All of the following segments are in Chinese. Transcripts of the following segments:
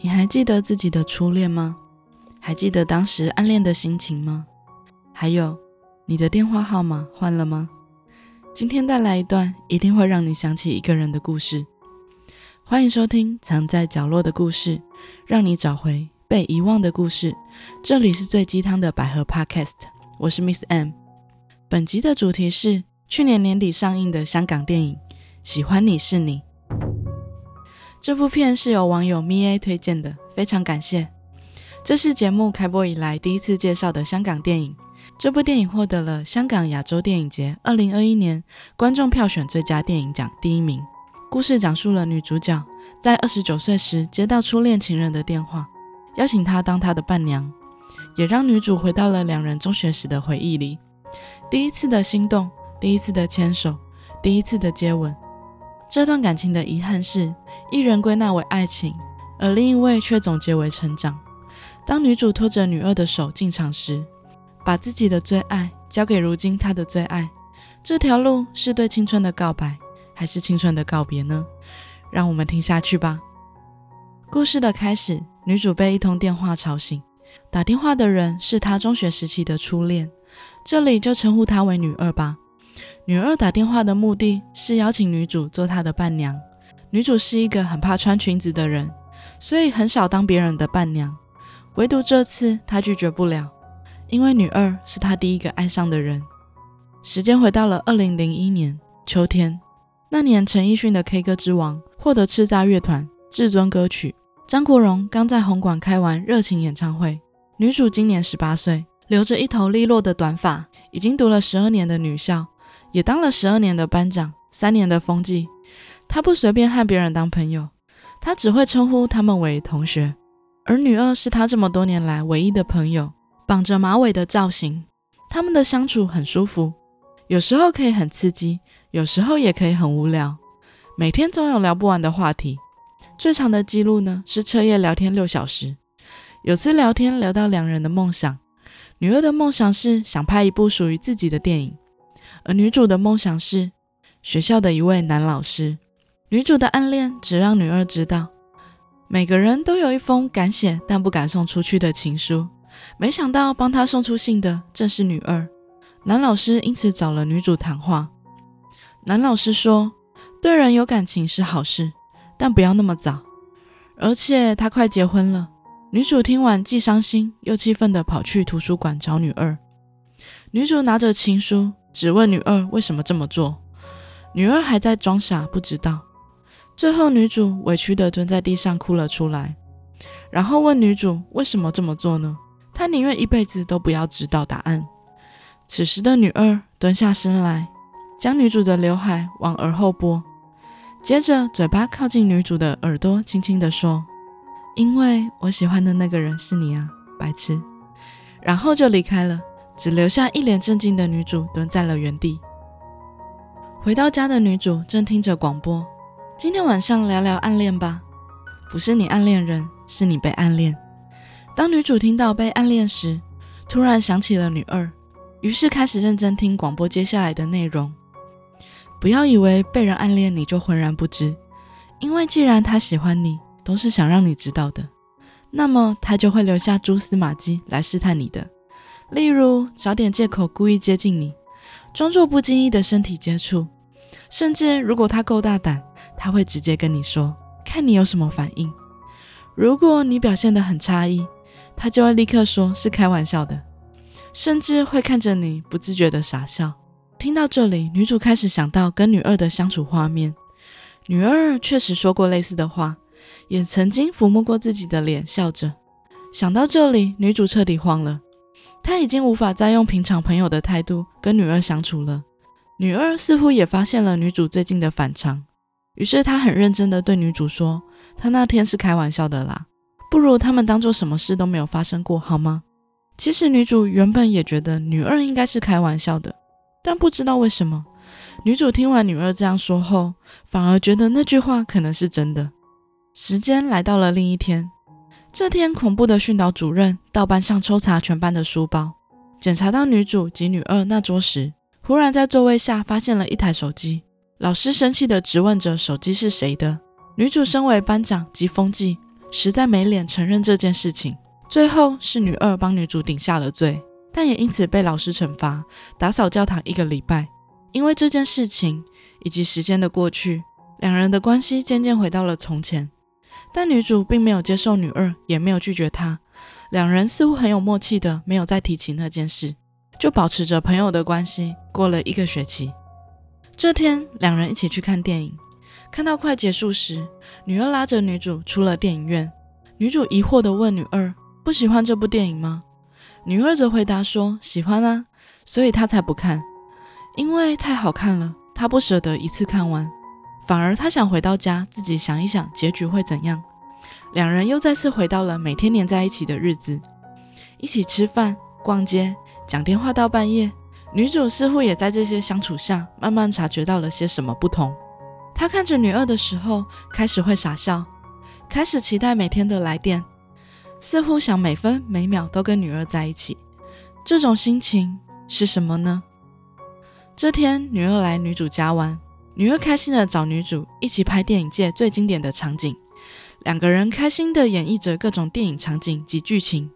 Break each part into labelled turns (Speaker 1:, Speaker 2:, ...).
Speaker 1: 你还记得自己的初恋吗？还记得当时暗恋的心情吗？还有，你的电话号码换了吗？今天带来一段一定会让你想起一个人的故事。欢迎收听《藏在角落的故事》，让你找回被遗忘的故事。这里是最鸡汤的百合 Podcast，我是 Miss M。本集的主题是去年年底上映的香港电影《喜欢你是你》。这部片是由网友 Mia 推荐的，非常感谢。这是节目开播以来第一次介绍的香港电影。这部电影获得了香港亚洲电影节二零二一年观众票选最佳电影奖第一名。故事讲述了女主角在二十九岁时接到初恋情人的电话，邀请她当他的伴娘，也让女主回到了两人中学时的回忆里。第一次的心动，第一次的牵手，第一次的接吻。这段感情的遗憾是，一人归纳为爱情，而另一位却总结为成长。当女主拖着女二的手进场时，把自己的最爱交给如今她的最爱，这条路是对青春的告白，还是青春的告别呢？让我们听下去吧。故事的开始，女主被一通电话吵醒，打电话的人是她中学时期的初恋，这里就称呼她为女二吧。女二打电话的目的是邀请女主做她的伴娘。女主是一个很怕穿裙子的人，所以很少当别人的伴娘。唯独这次她拒绝不了，因为女二是她第一个爱上的人。时间回到了二零零一年秋天，那年陈奕迅的《K 歌之王》获得叱咤乐团至尊歌曲。张国荣刚在红馆开完热情演唱会。女主今年十八岁，留着一头利落的短发，已经读了十二年的女校。也当了十二年的班长，三年的风纪。他不随便和别人当朋友，他只会称呼他们为同学。而女二是他这么多年来唯一的朋友，绑着马尾的造型，他们的相处很舒服。有时候可以很刺激，有时候也可以很无聊。每天总有聊不完的话题。最长的记录呢是彻夜聊天六小时。有次聊天聊到两人的梦想，女二的梦想是想拍一部属于自己的电影。而女主的梦想是学校的一位男老师。女主的暗恋只让女二知道，每个人都有一封敢写但不敢送出去的情书。没想到帮她送出信的正是女二。男老师因此找了女主谈话。男老师说，对人有感情是好事，但不要那么早。而且他快结婚了。女主听完既伤心又气愤地跑去图书馆找女二。女主拿着情书。只问女二为什么这么做，女二还在装傻不知道。最后女主委屈地蹲在地上哭了出来，然后问女主为什么这么做呢？她宁愿一辈子都不要知道答案。此时的女二蹲下身来，将女主的刘海往耳后拨，接着嘴巴靠近女主的耳朵，轻轻地说：“因为我喜欢的那个人是你啊，白痴。”然后就离开了。只留下一脸震惊的女主蹲在了原地。回到家的女主正听着广播，今天晚上聊聊暗恋吧。不是你暗恋人，是你被暗恋。当女主听到被暗恋时，突然想起了女二，于是开始认真听广播接下来的内容。不要以为被人暗恋你就浑然不知，因为既然他喜欢你，都是想让你知道的，那么他就会留下蛛丝马迹来试探你的。例如找点借口故意接近你，装作不经意的身体接触，甚至如果他够大胆，他会直接跟你说，看你有什么反应。如果你表现得很诧异，他就会立刻说是开玩笑的，甚至会看着你不自觉的傻笑。听到这里，女主开始想到跟女二的相处画面，女二确实说过类似的话，也曾经抚摸过自己的脸，笑着。想到这里，女主彻底慌了。他已经无法再用平常朋友的态度跟女二相处了。女二似乎也发现了女主最近的反常，于是她很认真的对女主说：“她那天是开玩笑的啦，不如他们当做什么事都没有发生过，好吗？”其实女主原本也觉得女二应该是开玩笑的，但不知道为什么，女主听完女二这样说后，反而觉得那句话可能是真的。时间来到了另一天。这天，恐怖的训导主任到班上抽查全班的书包，检查到女主及女二那桌时，忽然在座位下发现了一台手机。老师生气地质问着：“手机是谁的？”女主身为班长及风纪，实在没脸承认这件事情。最后是女二帮女主顶下了罪，但也因此被老师惩罚，打扫教堂一个礼拜。因为这件事情以及时间的过去，两人的关系渐渐回到了从前。但女主并没有接受女二，也没有拒绝她，两人似乎很有默契的，没有再提起那件事，就保持着朋友的关系。过了一个学期，这天两人一起去看电影，看到快结束时，女二拉着女主出了电影院。女主疑惑的问女二：“不喜欢这部电影吗？”女二则回答说：“喜欢啊，所以她才不看，因为太好看了，她不舍得一次看完。”反而她想回到家，自己想一想结局会怎样。两人又再次回到了每天黏在一起的日子，一起吃饭、逛街、讲电话到半夜。女主似乎也在这些相处下，慢慢察觉到了些什么不同。她看着女二的时候，开始会傻笑，开始期待每天的来电，似乎想每分每秒都跟女二在一起。这种心情是什么呢？这天，女二来女主家玩。女二开心的找女主一起拍电影界最经典的场景，两个人开心的演绎着各种电影场景及剧情。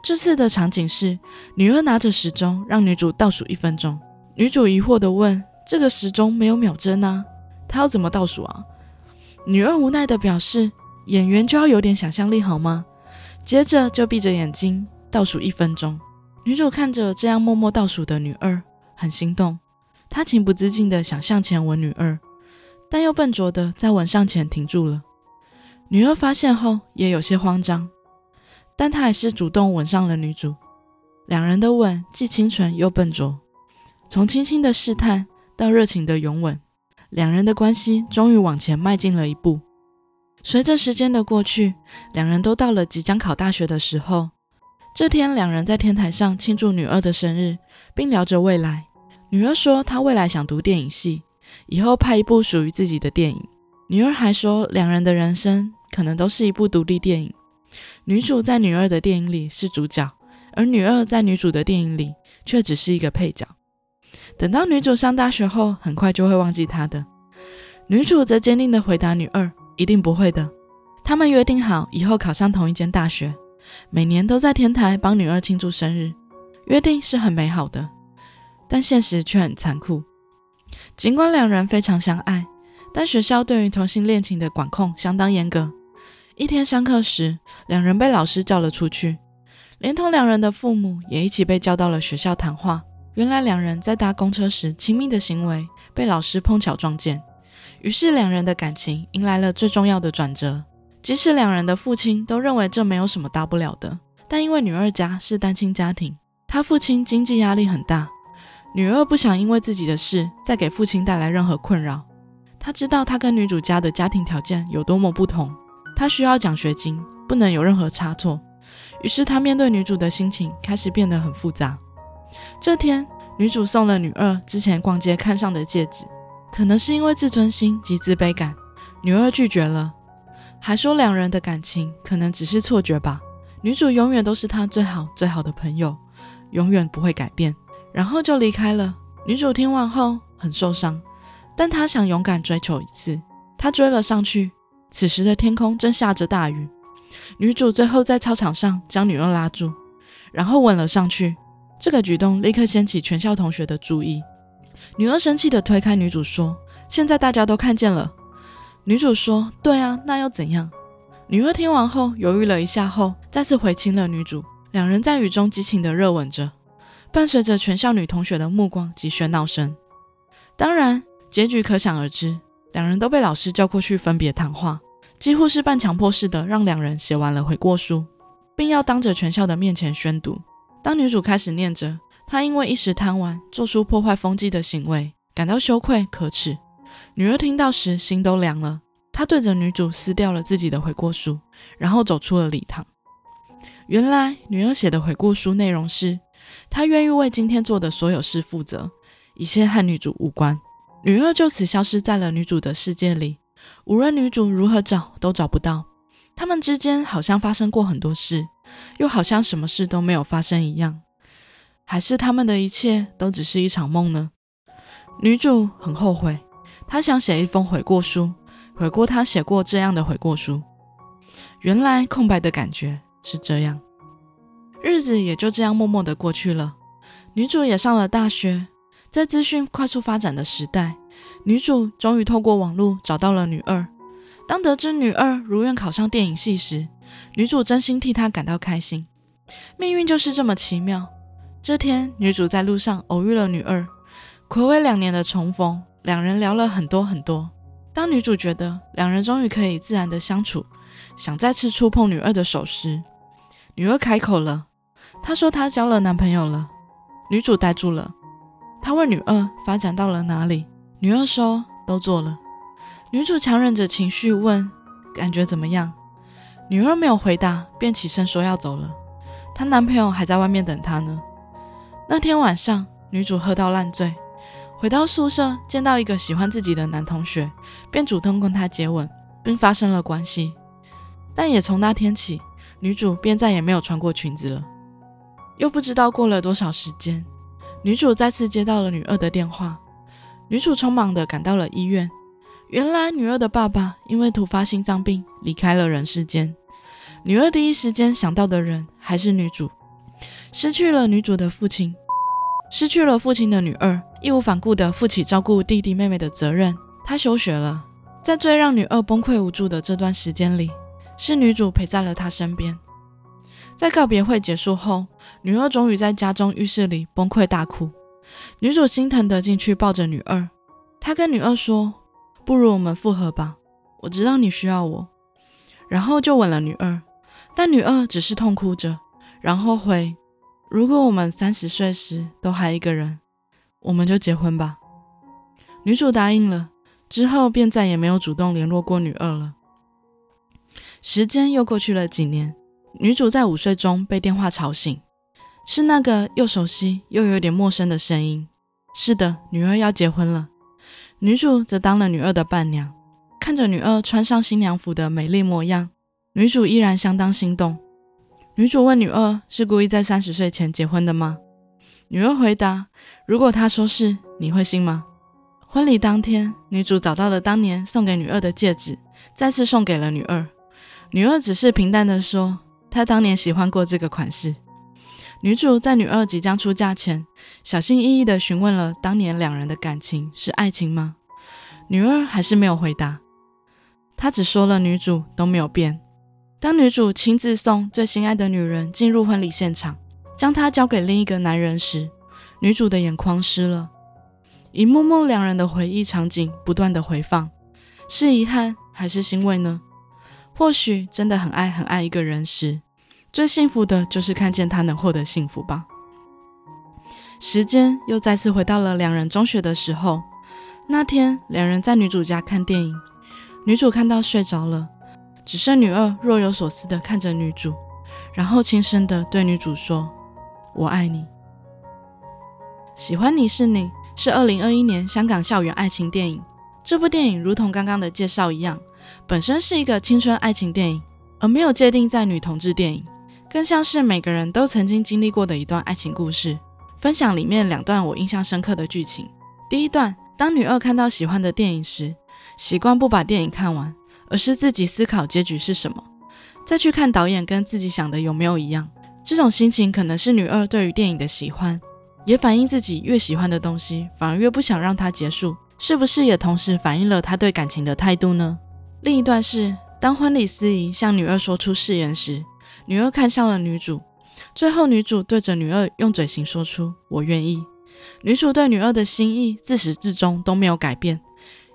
Speaker 1: 这次的场景是女二拿着时钟让女主倒数一分钟，女主疑惑的问：“这个时钟没有秒针啊，她要怎么倒数啊？”女二无奈的表示：“演员就要有点想象力好吗？”接着就闭着眼睛倒数一分钟。女主看着这样默默倒数的女二，很心动。她情不自禁地想向前吻女二，但又笨拙地在吻上前停住了。女二发现后也有些慌张，但她还是主动吻上了女主。两人的吻既清纯又笨拙，从轻轻的试探到热情的拥吻，两人的关系终于往前迈进了一步。随着时间的过去，两人都到了即将考大学的时候。这天，两人在天台上庆祝女二的生日，并聊着未来。女儿说，她未来想读电影系，以后拍一部属于自己的电影。女儿还说，两人的人生可能都是一部独立电影。女主在女二的电影里是主角，而女二在女主的电影里却只是一个配角。等到女主上大学后，很快就会忘记她的。女主则坚定地回答女二：“一定不会的。”他们约定好，以后考上同一间大学，每年都在天台帮女二庆祝生日。约定是很美好的。但现实却很残酷。尽管两人非常相爱，但学校对于同性恋情的管控相当严格。一天上课时，两人被老师叫了出去，连同两人的父母也一起被叫到了学校谈话。原来两人在搭公车时亲密的行为被老师碰巧撞见，于是两人的感情迎来了最重要的转折。即使两人的父亲都认为这没有什么大不了的，但因为女二家是单亲家庭，她父亲经济压力很大。女二不想因为自己的事再给父亲带来任何困扰。他知道她跟女主家的家庭条件有多么不同，她需要奖学金，不能有任何差错。于是他面对女主的心情开始变得很复杂。这天，女主送了女二之前逛街看上的戒指，可能是因为自尊心及自卑感，女二拒绝了，还说两人的感情可能只是错觉吧。女主永远都是她最好最好的朋友，永远不会改变。然后就离开了。女主听完后很受伤，但她想勇敢追求一次。她追了上去。此时的天空正下着大雨。女主最后在操场上将女二拉住，然后吻了上去。这个举动立刻掀起全校同学的注意。女二生气地推开女主说：“现在大家都看见了。”女主说：“对啊，那又怎样？”女二听完后犹豫了一下后，再次回亲了女主。两人在雨中激情地热吻着。伴随着全校女同学的目光及喧闹声，当然结局可想而知。两人都被老师叫过去分别谈话，几乎是半强迫式的让两人写完了悔过书，并要当着全校的面前宣读。当女主开始念着她因为一时贪玩做出破坏风纪的行为，感到羞愧可耻，女儿听到时心都凉了。她对着女主撕掉了自己的悔过书，然后走出了礼堂。原来女儿写的悔过书内容是。她愿意为今天做的所有事负责，一切和女主无关。女二就此消失在了女主的世界里，无论女主如何找都找不到。他们之间好像发生过很多事，又好像什么事都没有发生一样。还是他们的一切都只是一场梦呢？女主很后悔，她想写一封悔过书，悔过她写过这样的悔过书。原来空白的感觉是这样。日子也就这样默默的过去了。女主也上了大学，在资讯快速发展的时代，女主终于透过网络找到了女二。当得知女二如愿考上电影系时，女主真心替她感到开心。命运就是这么奇妙。这天，女主在路上偶遇了女二，暌违两年的重逢，两人聊了很多很多。当女主觉得两人终于可以自然的相处，想再次触碰女二的手时，女二开口了。她说她交了男朋友了。女主呆住了。他问女二发展到了哪里，女二说都做了。女主强忍着情绪问感觉怎么样，女二没有回答，便起身说要走了。她男朋友还在外面等她呢。那天晚上，女主喝到烂醉，回到宿舍见到一个喜欢自己的男同学，便主动跟他接吻，并发生了关系。但也从那天起，女主便再也没有穿过裙子了。又不知道过了多少时间，女主再次接到了女二的电话。女主匆忙的赶到了医院，原来女二的爸爸因为突发心脏病离开了人世间。女二第一时间想到的人还是女主。失去了女主的父亲，失去了父亲的女二，义无反顾的负起照顾弟弟妹妹的责任。她休学了，在最让女二崩溃无助的这段时间里，是女主陪在了她身边。在告别会结束后，女二终于在家中浴室里崩溃大哭。女主心疼的进去抱着女二，她跟女二说：“不如我们复合吧，我知道你需要我。”然后就吻了女二，但女二只是痛哭着，然后回。如果我们三十岁时都还一个人，我们就结婚吧。女主答应了，之后便再也没有主动联络过女二了。时间又过去了几年，女主在午睡中被电话吵醒，是那个又熟悉又有点陌生的声音。是的，女二要结婚了。女主则当了女二的伴娘，看着女二穿上新娘服的美丽模样，女主依然相当心动。女主问女二：“是故意在三十岁前结婚的吗？”女二回答：“如果他说是，你会信吗？”婚礼当天，女主找到了当年送给女二的戒指，再次送给了女二。女二只是平淡的说：“她当年喜欢过这个款式。”女主在女二即将出嫁前，小心翼翼地询问了当年两人的感情是爱情吗？女二还是没有回答，她只说了女主都没有变。当女主亲自送最心爱的女人进入婚礼现场，将她交给另一个男人时，女主的眼眶湿了。一幕幕两人的回忆场景不断的回放，是遗憾还是欣慰呢？或许真的很爱很爱一个人时，最幸福的就是看见他能获得幸福吧。时间又再次回到了两人中学的时候，那天两人在女主家看电影，女主看到睡着了。只剩女二若有所思的看着女主，然后轻声的对女主说：“我爱你，喜欢你是你。”是二零二一年香港校园爱情电影。这部电影如同刚刚的介绍一样，本身是一个青春爱情电影，而没有界定在女同志电影，更像是每个人都曾经经历过的一段爱情故事。分享里面两段我印象深刻的剧情。第一段，当女二看到喜欢的电影时，习惯不把电影看完。而是自己思考结局是什么，再去看导演跟自己想的有没有一样。这种心情可能是女二对于电影的喜欢，也反映自己越喜欢的东西，反而越不想让它结束。是不是也同时反映了他对感情的态度呢？另一段是当婚礼司仪向女二说出誓言时，女二看向了女主，最后女主对着女二用嘴型说出“我愿意”。女主对女二的心意自始至终都没有改变。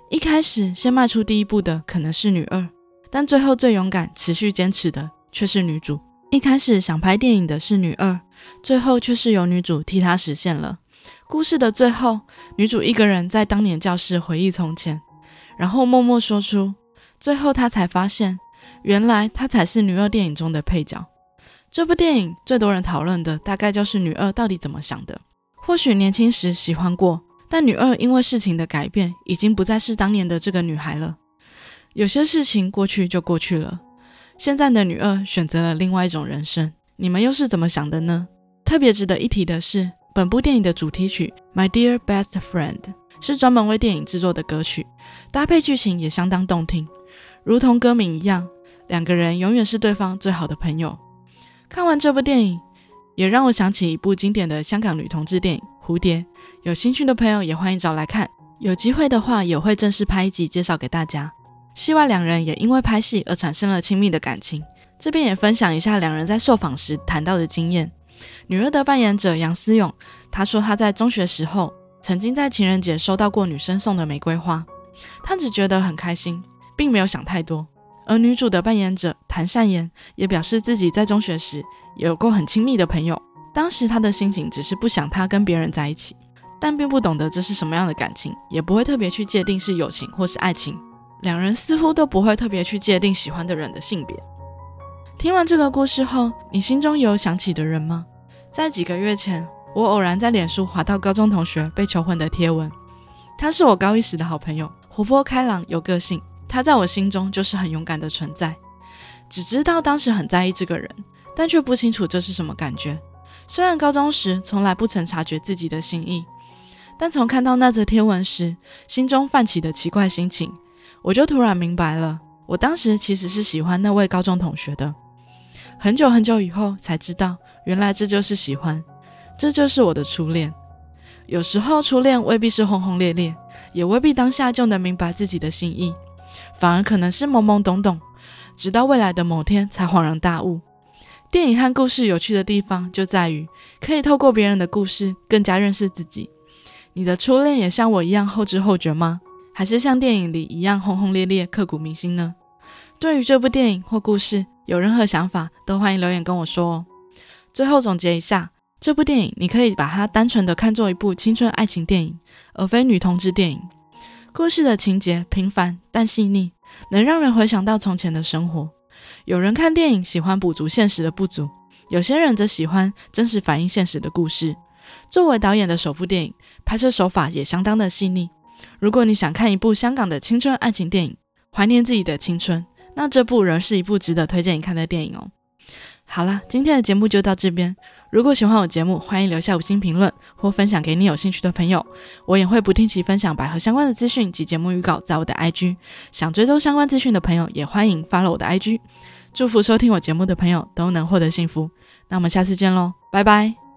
Speaker 1: 一开始先迈出第一步的可能是女二，但最后最勇敢、持续坚持的却是女主。一开始想拍电影的是女二，最后却是由女主替她实现了。故事的最后，女主一个人在当年教室回忆从前，然后默默说出，最后她才发现，原来她才是女二电影中的配角。这部电影最多人讨论的大概就是女二到底怎么想的。或许年轻时喜欢过。但女二因为事情的改变，已经不再是当年的这个女孩了。有些事情过去就过去了，现在的女二选择了另外一种人生。你们又是怎么想的呢？特别值得一提的是，本部电影的主题曲《My Dear Best Friend》是专门为电影制作的歌曲，搭配剧情也相当动听。如同歌名一样两个人永远是对方最好的朋友。看完这部电影，也让我想起一部经典的香港女同志电影《蝴蝶》。有兴趣的朋友也欢迎找来看，有机会的话也会正式拍一集介绍给大家。戏外两人也因为拍戏而产生了亲密的感情。这边也分享一下两人在受访时谈到的经验。女二的扮演者杨思勇，他说他在中学时候曾经在情人节收到过女生送的玫瑰花，他只觉得很开心，并没有想太多。而女主的扮演者谭善言也表示自己在中学时也有过很亲密的朋友，当时他的心情只是不想他跟别人在一起，但并不懂得这是什么样的感情，也不会特别去界定是友情或是爱情。两人似乎都不会特别去界定喜欢的人的性别。听完这个故事后，你心中有想起的人吗？在几个月前，我偶然在脸书滑到高中同学被求婚的贴文。他是我高一时的好朋友，活泼开朗，有个性。他在我心中就是很勇敢的存在。只知道当时很在意这个人，但却不清楚这是什么感觉。虽然高中时从来不曾察觉自己的心意，但从看到那则贴文时，心中泛起的奇怪心情，我就突然明白了，我当时其实是喜欢那位高中同学的。很久很久以后才知道，原来这就是喜欢，这就是我的初恋。有时候初恋未必是轰轰烈烈，也未必当下就能明白自己的心意，反而可能是懵懵懂懂，直到未来的某天才恍然大悟。电影和故事有趣的地方就在于，可以透过别人的故事更加认识自己。你的初恋也像我一样后知后觉吗？还是像电影里一样轰轰烈烈、刻骨铭心呢？对于这部电影或故事，有任何想法都欢迎留言跟我说哦。最后总结一下，这部电影你可以把它单纯的看作一部青春爱情电影，而非女同志电影。故事的情节平凡但细腻，能让人回想到从前的生活。有人看电影喜欢补足现实的不足，有些人则喜欢真实反映现实的故事。作为导演的首部电影，拍摄手法也相当的细腻。如果你想看一部香港的青春爱情电影，怀念自己的青春。那这部仍是一部值得推荐你看的电影哦。好了，今天的节目就到这边。如果喜欢我节目，欢迎留下五星评论或分享给你有兴趣的朋友。我也会不定期分享百合相关的资讯及节目预告在我的 IG。想追踪相关资讯的朋友，也欢迎 follow 我的 IG。祝福收听我节目的朋友都能获得幸福。那我们下次见喽，拜拜。